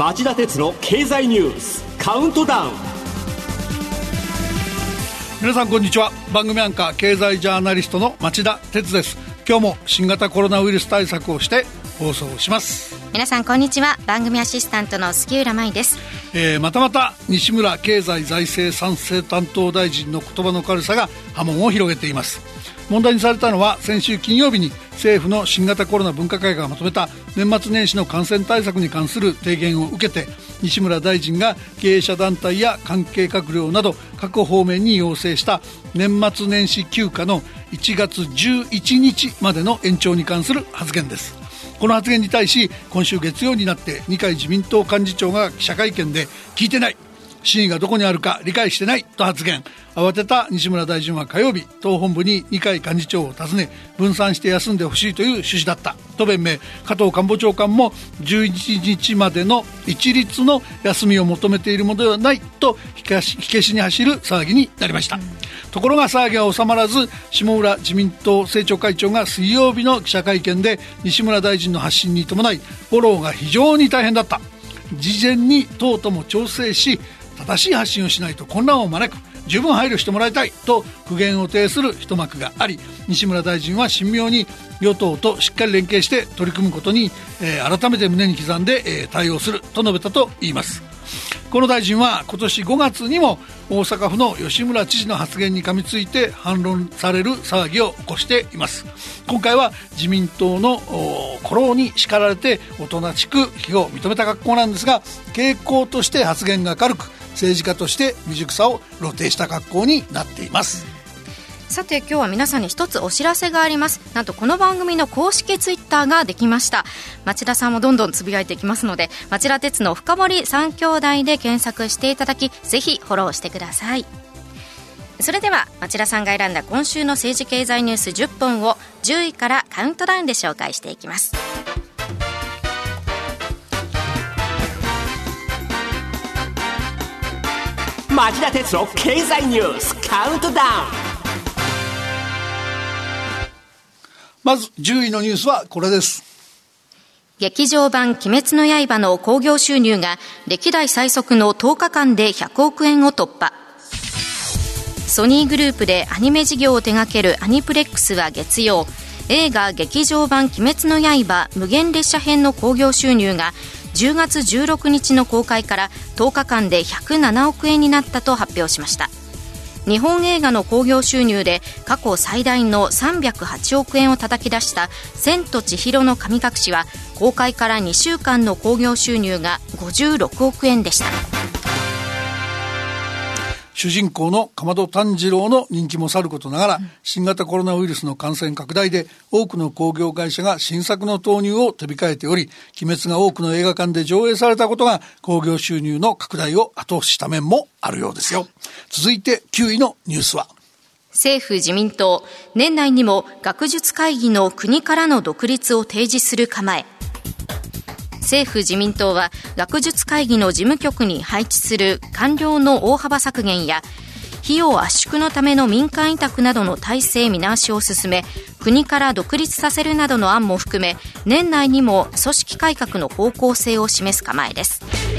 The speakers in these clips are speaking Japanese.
町田鉄の経済ニュースカウントダウン。皆さんこんにちは。番組アンカー経済ジャーナリストの町田鉄です。今日も新型コロナウイルス対策をして放送します。皆さんこんにちは。番組アシスタントの杉浦舞です、えー、またまた西村経済財政賛成担当大臣の言葉の軽さが波紋を広げています問題にされたのは先週金曜日に政府の新型コロナ分科会がまとめた年末年始の感染対策に関する提言を受けて西村大臣が経営者団体や関係閣僚など各方面に要請した年末年始休暇の1月11日までの延長に関する発言です。この発言に対し今週月曜になって二階自民党幹事長が記者会見で聞いてない。真意がどこにあるか理解してないと発言。慌てた西村大臣は火曜日党本部に二階幹事長を訪ね分散して休んでほしいという趣旨だった。と弁明加藤官房長官も11日までの一律の休みを求めているものではないと火消しに走る騒ぎになりました、うん、ところが騒ぎは収まらず下村自民党政調会長が水曜日の記者会見で西村大臣の発信に伴いフォローが非常に大変だった。事前に党とも調整し正しい発信をしないと混乱を招く。十分配慮してもらいたいと苦言を呈する一幕があり西村大臣は神妙に与党としっかり連携して取り組むことに、えー、改めて胸に刻んで、えー、対応すると述べたと言います。この大臣は今年5月にも大阪府の吉村知事の発言に噛みついて反論される騒ぎを起こしています。今回は自民党の古老に叱られておとなしく非を認めた格好なんですが傾向として発言が軽く政治家として未熟さを露呈した格好になっています。さて今日は皆さんに一つお知らせがあります。なんとこの番組の公式ツイッターができました。町田さんもどんどんつぶやいていきますので町田鉄の深堀三兄弟で検索していただきぜひフォローしてください。それでは町田さんが選んだ今週の政治経済ニュース10本を10位からカウントダウンで紹介していきます。町田鉄の経済ニュースカウントダウン。まず10位のニュースはこれです。劇場版鬼滅の刃の興行収入が歴代最速の10日間で100億円を突破。ソニーグループでアニメ事業を手掛けるアニプレックスは月曜。映画劇場版鬼滅の刃無限列車編の興行収入が10月16日の公開から10日間で107億円になったと発表しました。日本映画の興行収入で過去最大の308億円を叩き出した「千と千尋の神隠し」は公開から2週間の興行収入が56億円でした。主人公のかまど炭治郎の人気もさることながら、新型コロナウイルスの感染拡大で多くの興行会社が新作の投入を手控えており、鬼滅が多くの映画館で上映されたことが興行収入の拡大を後押しした面もあるようですよ。続いて9位のニュースは政府自民党、年内にも学術会議の国からの独立を提示する構え。政府自民党は学術会議の事務局に配置する官僚の大幅削減や費用圧縮のための民間委託などの体制見直しを進め国から独立させるなどの案も含め年内にも組織改革の方向性を示す構えです。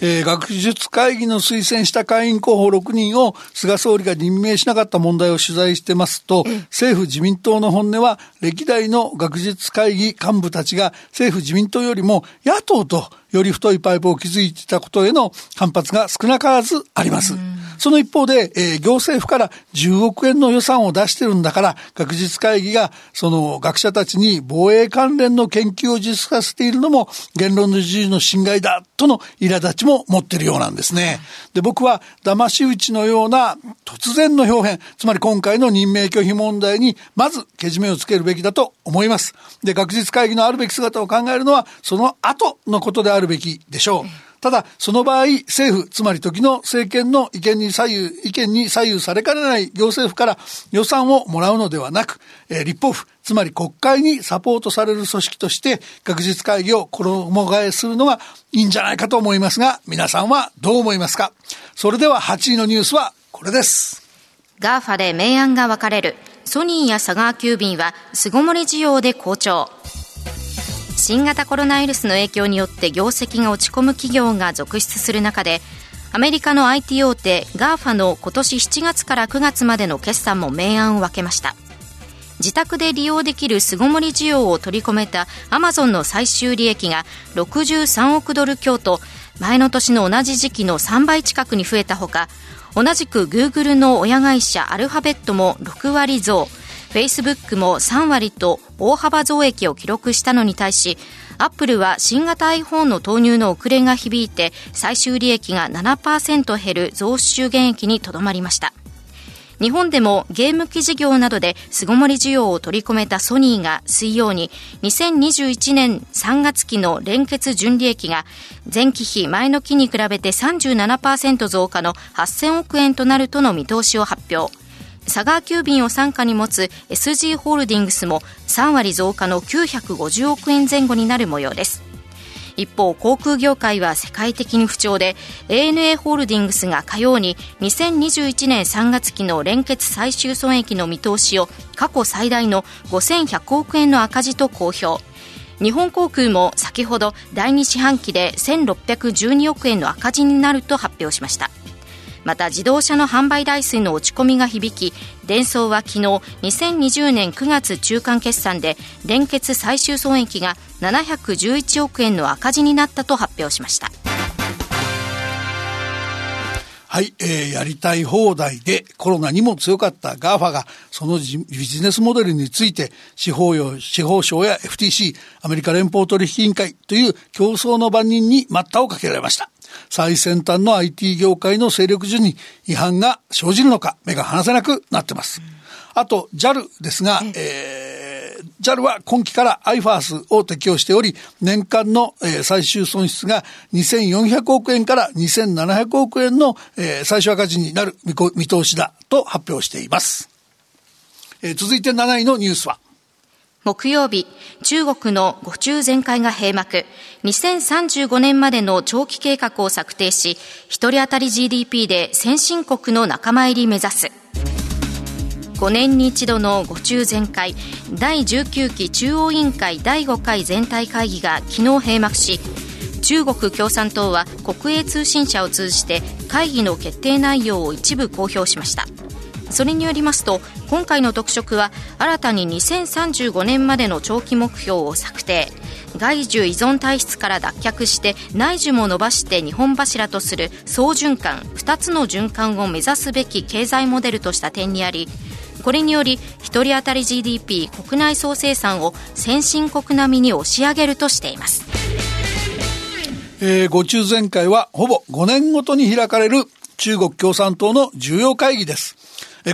えー、学術会議の推薦した会員候補6人を菅総理が任命しなかった問題を取材してますと、政府自民党の本音は歴代の学術会議幹部たちが政府自民党よりも野党とより太いパイプを築いていたことへの反発が少なからずあります。その一方で、えー、行政府から10億円の予算を出してるんだから、学術会議がその学者たちに防衛関連の研究を実施させているのも言論の自由の侵害だとの苛立ちも持ってるようなんですね。で、僕は騙し討ちのような突然の表現、つまり今回の任命拒否問題にまずけじめをつけるべきだと思います。で、学術会議のあるべき姿を考えるのはその後のことであるべきでしょう。ただ、その場合、政府、つまり時の政権の意見に左右、意見に左右されかねない行政府から予算をもらうのではなく、えー、立法府、つまり国会にサポートされる組織として学術会議を衣替えするのがいいんじゃないかと思いますが、皆さんはどう思いますか？それでは8位のニュースはこれです。 GAFA で明暗が分かれる。ソニーや佐川急便は巣ごもり需要で好調。新型コロナウイルスの影響によって業績が落ち込む企業が続出する中でアメリカの IT 大手 GAFA の今年7月から9月までの決算も明暗を分けました。自宅で利用できる巣ごもり需要を取り込めたアマゾンの最終利益が63億ドル強と前の年の同じ時期の3倍近くに増えたほか同じくグーグルの親会社アルファベットも6割増。フェイスブックも3割と大幅増益を記録したのに対しアップルは新型 iPhone の投入の遅れが響いて最終利益が7%減る増収減益にとどまりました。日本でもゲーム機事業などで巣ごもり需要を取り込めたソニーが水曜に2021年3月期の連結純利益が前期比前の期に比べて37%増加の8000億円となるとの見通しを発表。佐川急便を傘下に持つ SG ホールディングスも3割増加の950億円前後になる模様です。一方航空業界は世界的に不調で ANA ホールディングスが火曜に2021年3月期の連結最終損益の見通しを過去最大の5100億円の赤字と公表。日本航空も先ほど第2四半期で1612億円の赤字になると発表しました。また自動車の販売台数の落ち込みが響きデンソーは昨日2020年9月中間決算で連結最終損益が711億円の赤字になったと発表しました。はい、えー、やりたい放題でコロナにも強かった GAFA がそのビジネスモデルについて司法用司法省や FTC アメリカ連邦取引委員会という競争の番人に待ったをかけられました。最先端の IT 業界の勢力順に違反が生じるのか目が離せなくなってます。あと JAL ですが、えー、JAL は今期から IFAS を適用しており、年間の、えー、最終損失が2400億円から2700億円の、えー、最終赤字になる見通しだと発表しています。えー、続いて7位のニュースは木曜日、中国の五中全会が閉幕、2035年までの長期計画を策定し、一人当たり GDP で先進国の仲間入り目指す。5年に一度の五中全会第19期中央委員会第5回全体会議が昨日閉幕し中国共産党は国営通信社を通じて会議の決定内容を一部公表しましたそれによりますと今回の特色は新たに2035年までの長期目標を策定。外需依存体質から脱却して内需も伸ばして日本柱とする総循環2つの循環を目指すべき経済モデルとした点にありこれにより1人当たり GDP 国内総生産を先進国並みに押し上げるとしています、えー、ご中全会はほぼ5年ごとに開かれる中国共産党の重要会議です。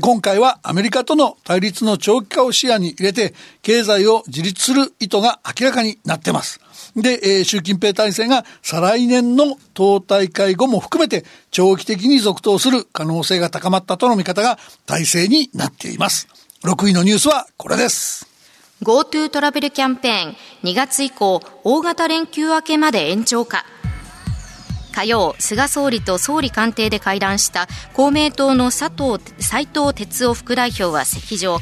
今回はアメリカとの対立の長期化を視野に入れて、経済を自立する意図が明らかになってます。で、えー、習近平体制が再来年の党大会後も含めて長期的に続投する可能性が高まったとの見方が体制になっています。6位のニュースはこれです。GoTo トラベルキャンペーン2月以降大型連休明けまで延長か火曜、菅総理と総理官邸で会談した公明党の佐藤斉藤哲夫副代表は席上、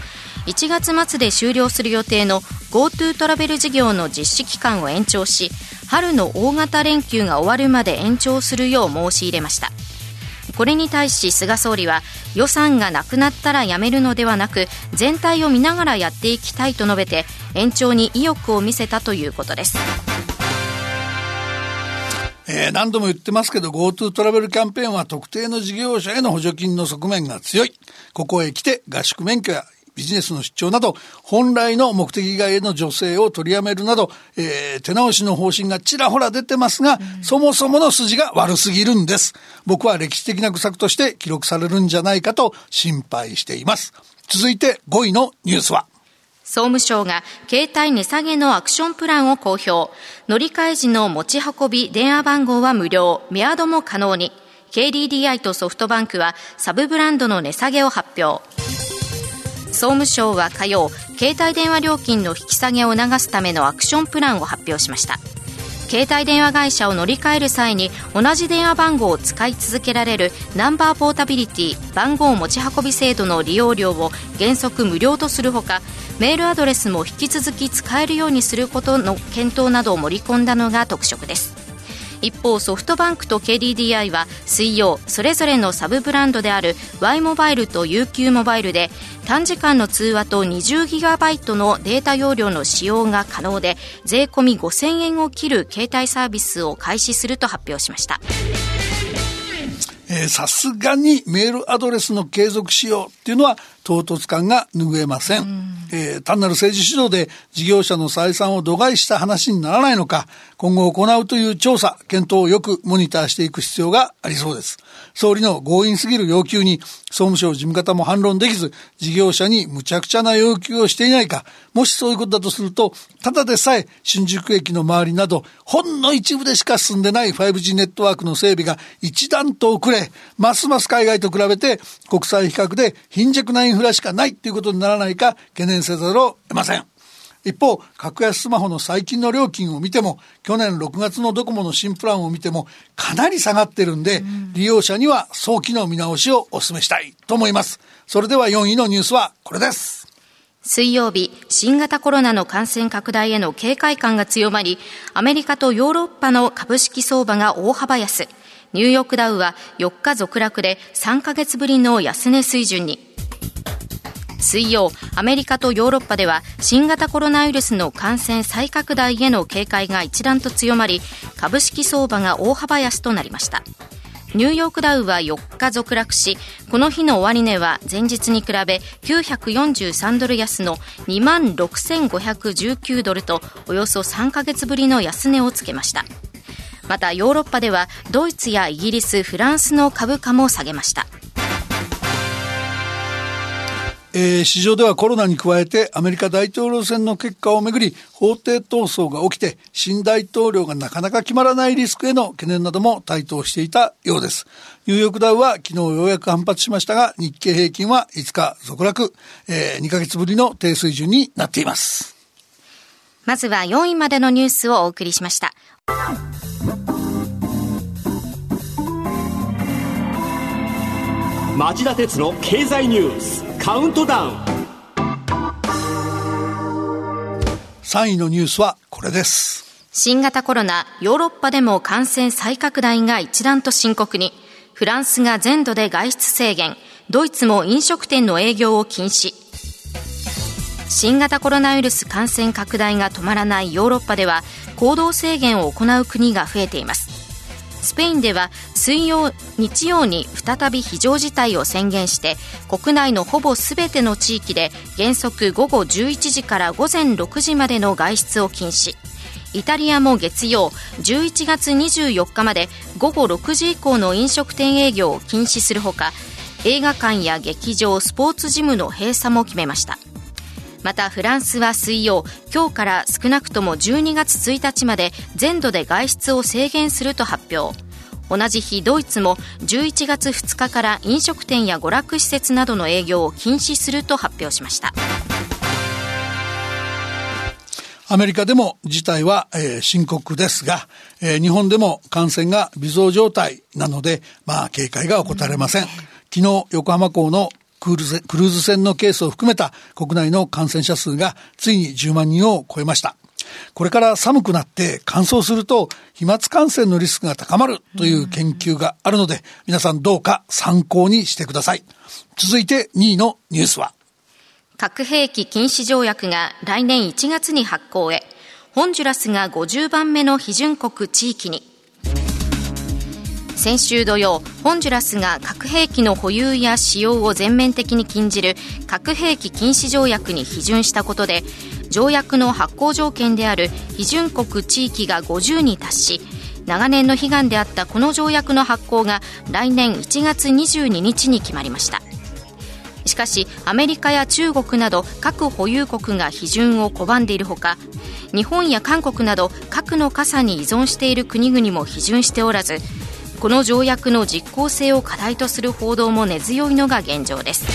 1月末で終了する予定の GoTo トラベル事業の実施期間を延長し、春の大型連休が終わるまで延長するよう申し入れました。これに対し菅総理は予算がなくなったらやめるのではなく全体を見ながらやっていきたいと述べて延長に意欲を見せたということです。えー、何度も言ってますけど GoTo トラベルキャンペーンは特定の事業者への補助金の側面が強い。ここへ来て合宿免許やビジネスの出張など、本来の目的外への助成を取りやめるなど、えー、手直しの方針がちらほら出てますが、うん、そもそもの筋が悪すぎるんです。僕は歴史的な愚策として記録されるんじゃないかと心配しています。続いて5位のニュースは総務省が携帯値下げのアクションプランを公表。乗り換え時の持ち運び電話番号は無料、メアドも可能に。KDDI とソフトバンクはサブブランドの値下げを発表。総務省は火曜、携帯電話料金の引き下げを促すためのアクションプランを発表しました。携帯電話会社を乗り換える際に同じ電話番号を使い続けられるナンバーポータビリティ番号持ち運び制度の利用料を原則無料とするほかメールアドレスも引き続き使えるようにすることの検討などを盛り込んだのが特色です。一方ソフトバンクと KDDI は水曜それぞれのサブブランドである Y モバイルと UQ モバイルで短時間の通話と 20GB のデータ容量の使用が可能で税込み5000円を切る携帯サービスを開始すると発表しました。さすがにメールアドレスの継続使用っていうのは唐突感が拭えません、ん、えー、単なる政治主導で事業者の採算を度外した話にならないのか今後行うという調査検討をよくモニターしていく必要がありそうです総理の強引すぎる要求に総務省事務方も反論できず事業者に無茶苦茶な要求をしていないかもしそういうことだとするとただでさえ新宿駅の周りなどほんの一部でしか進んでない 5G ネットワークの整備が一段と遅れますます海外と比べて国際比較で貧弱なインフラしかないっていうことにならないか懸念せざるを得ません。一方、格安スマホの最近の料金を見ても、去年6月のドコモの新プランを見ても、かなり下がってるんで、うん、利用者には早期の見直しをお勧めしたいと思います。それでは4位のニュースはこれです。水曜日、新型コロナの感染拡大への警戒感が強まり、アメリカとヨーロッパの株式相場が大幅安。ニューヨークダウは4日続落で3ヶ月ぶりの安値水準に。水曜、アメリカとヨーロッパでは新型コロナウイルスの感染再拡大への警戒が一段と強まり、株式相場が大幅安となりました。ニューヨークダウは4日続落し、この日の終値は前日に比べ943ドル安の26,519ドルとおよそ3ヶ月ぶりの安値をつけました。またヨーロッパではドイツやイギリス、フランスの株価も下げました。えー、市場ではコロナに加えてアメリカ大統領選の結果をめぐり法廷闘争が起きて新大統領がなかなか決まらないリスクへの懸念なども台頭していたようです。ニューヨークダウは昨日ようやく反発しましたが日経平均は5日続落、えー、2ヶ月ぶりの低水準になっています。まずは4位までのニュースをお送りしました。町田鉄の経済ニュースカウントダウン3位のニュースはこれです。新型コロナヨーロッパでも感染再拡大が一段と深刻に。フランスが全土で外出制限。ドイツも飲食店の営業を禁止。新型コロナウイルス感染拡大が止まらないヨーロッパでは行動制限を行う国が増えていますスペインでは水曜、日曜に再び非常事態を宣言して国内のほぼすべての地域で原則午後11時から午前6時までの外出を禁止。イタリアも月曜11月24日まで午後6時以降の飲食店営業を禁止するほか映画館や劇場スポーツジムの閉鎖も決めました。またフランスは水曜今日から少なくとも12月1日まで全土で外出を制限すると発表同じ日ドイツも11月2日から飲食店や娯楽施設などの営業を禁止すると発表しましたアメリカでも事態は、えー、深刻ですが、えー、日本でも感染が微増状態なので、まあ、警戒が怠れません。昨日、横浜港のクルーズ船のケースを含めた国内の感染者数がついに10万人を超えました。これから寒くなって乾燥すると飛沫感染のリスクが高まるという研究があるので皆さんどうか参考にしてください。続いて2位のニュースは核兵器禁止条約が来年1月に発効へホンジュラスが50番目の批准国地域に先週土曜ホンジュラスが核兵器の保有や使用を全面的に禁じる核兵器禁止条約に批准したことで条約の発効条件である批准国地域が50に達し長年の悲願であったこの条約の発効が来年1月22日に決まりました。しかしアメリカや中国など核保有国が批准を拒んでいるほか日本や韓国など核の傘に依存している国々も批准しておらずこの条約の実効性を課題とする報道も根強いのが現状です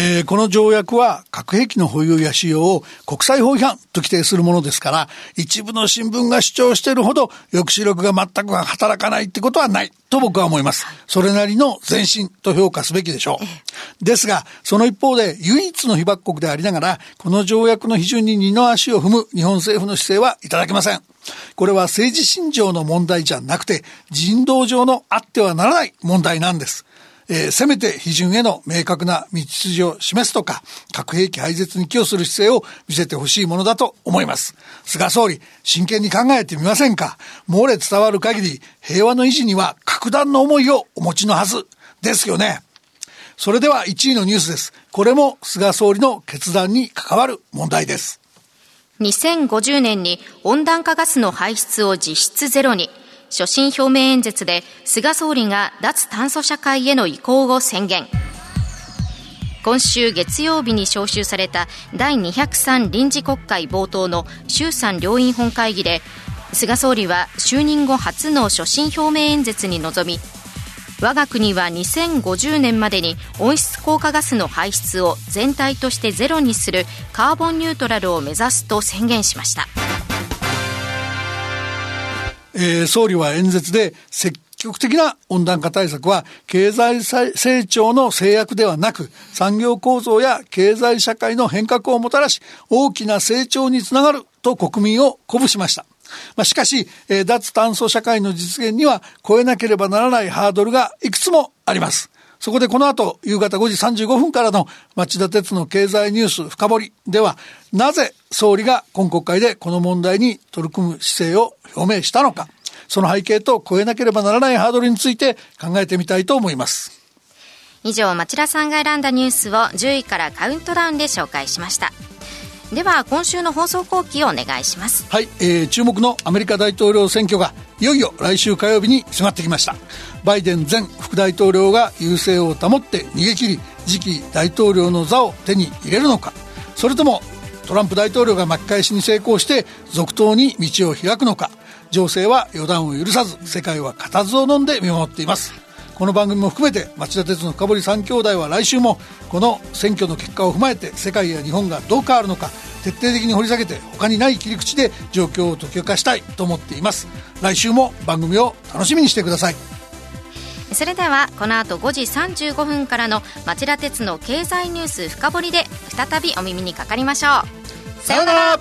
えー、この条約は核兵器の保有や使用を国際法違反と規定するものですから、一部の新聞が主張しているほど抑止力が全く働かないってことはないと僕は思います。それなりの前進と評価すべきでしょう。ですが、その一方で唯一の被爆国でありながら、この条約の批准に二の足を踏む日本政府の姿勢はいただけません。これは政治信条の問題じゃなくて、人道上のあってはならない問題なんです。えー、せめて批准への明確な道筋を示すとか、核兵器廃絶に寄与する姿勢を見せてほしいものだと思います。菅総理、真剣に考えてみませんか？漏れ伝わる限り、平和の維持には格段の思いをお持ちのはずですよね。それでは1位のニュースです。これも菅総理の決断に関わる問題です。2050年に温暖化ガスの排出を実質ゼロに、所信表明演説で菅総理が脱炭素社会への移行を宣言。今週月曜日に召集された第203臨時国会冒頭の衆参両院本会議で菅総理は就任後初の所信表明演説に臨み我が国は2050年までに温室効果ガスの排出を全体としてゼロにするカーボンニュートラルを目指すと宣言しました。えー、総理は演説で積極的な温暖化対策は経済成長の制約ではなく産業構造や経済社会の変革をもたらし大きな成長につながると国民を鼓舞しました。まあ、しかし、えー、脱炭素社会の実現には超えなければならないハードルがいくつもあります。そこでこの後、夕方5時35分からの町田鉄の経済ニュース深掘りでは、なぜ総理が今国会でこの問題に取り組む姿勢を表明したのか、その背景と超えなければならないハードルについて考えてみたいと思います。以上、町田さんが選んだニュースを10位からカウントダウンで紹介しました。では今週の放送後期をお願いします。はい、えー、注目のアメリカ大統領選挙がいよいよ来週火曜日に迫ってきました。バイデン前副大統領が優勢を保って逃げ切り次期大統領の座を手に入れるのか。それともトランプ大統領が巻き返しに成功して続投に道を開くのか。情勢は予断を許さず世界は固唾を飲んで見守っています。この番組も含めて町田鉄の深堀三兄弟は来週もこの選挙の結果を踏まえて世界や日本がどう変わるのか徹底的に掘り下げて他にない切り口で状況を解き明かしたいと思っています。来週も番組を楽しみにしてください。それではこの後5時35分からの町田鉄の経済ニュース深掘りで再びお耳にかかりましょう。さようなら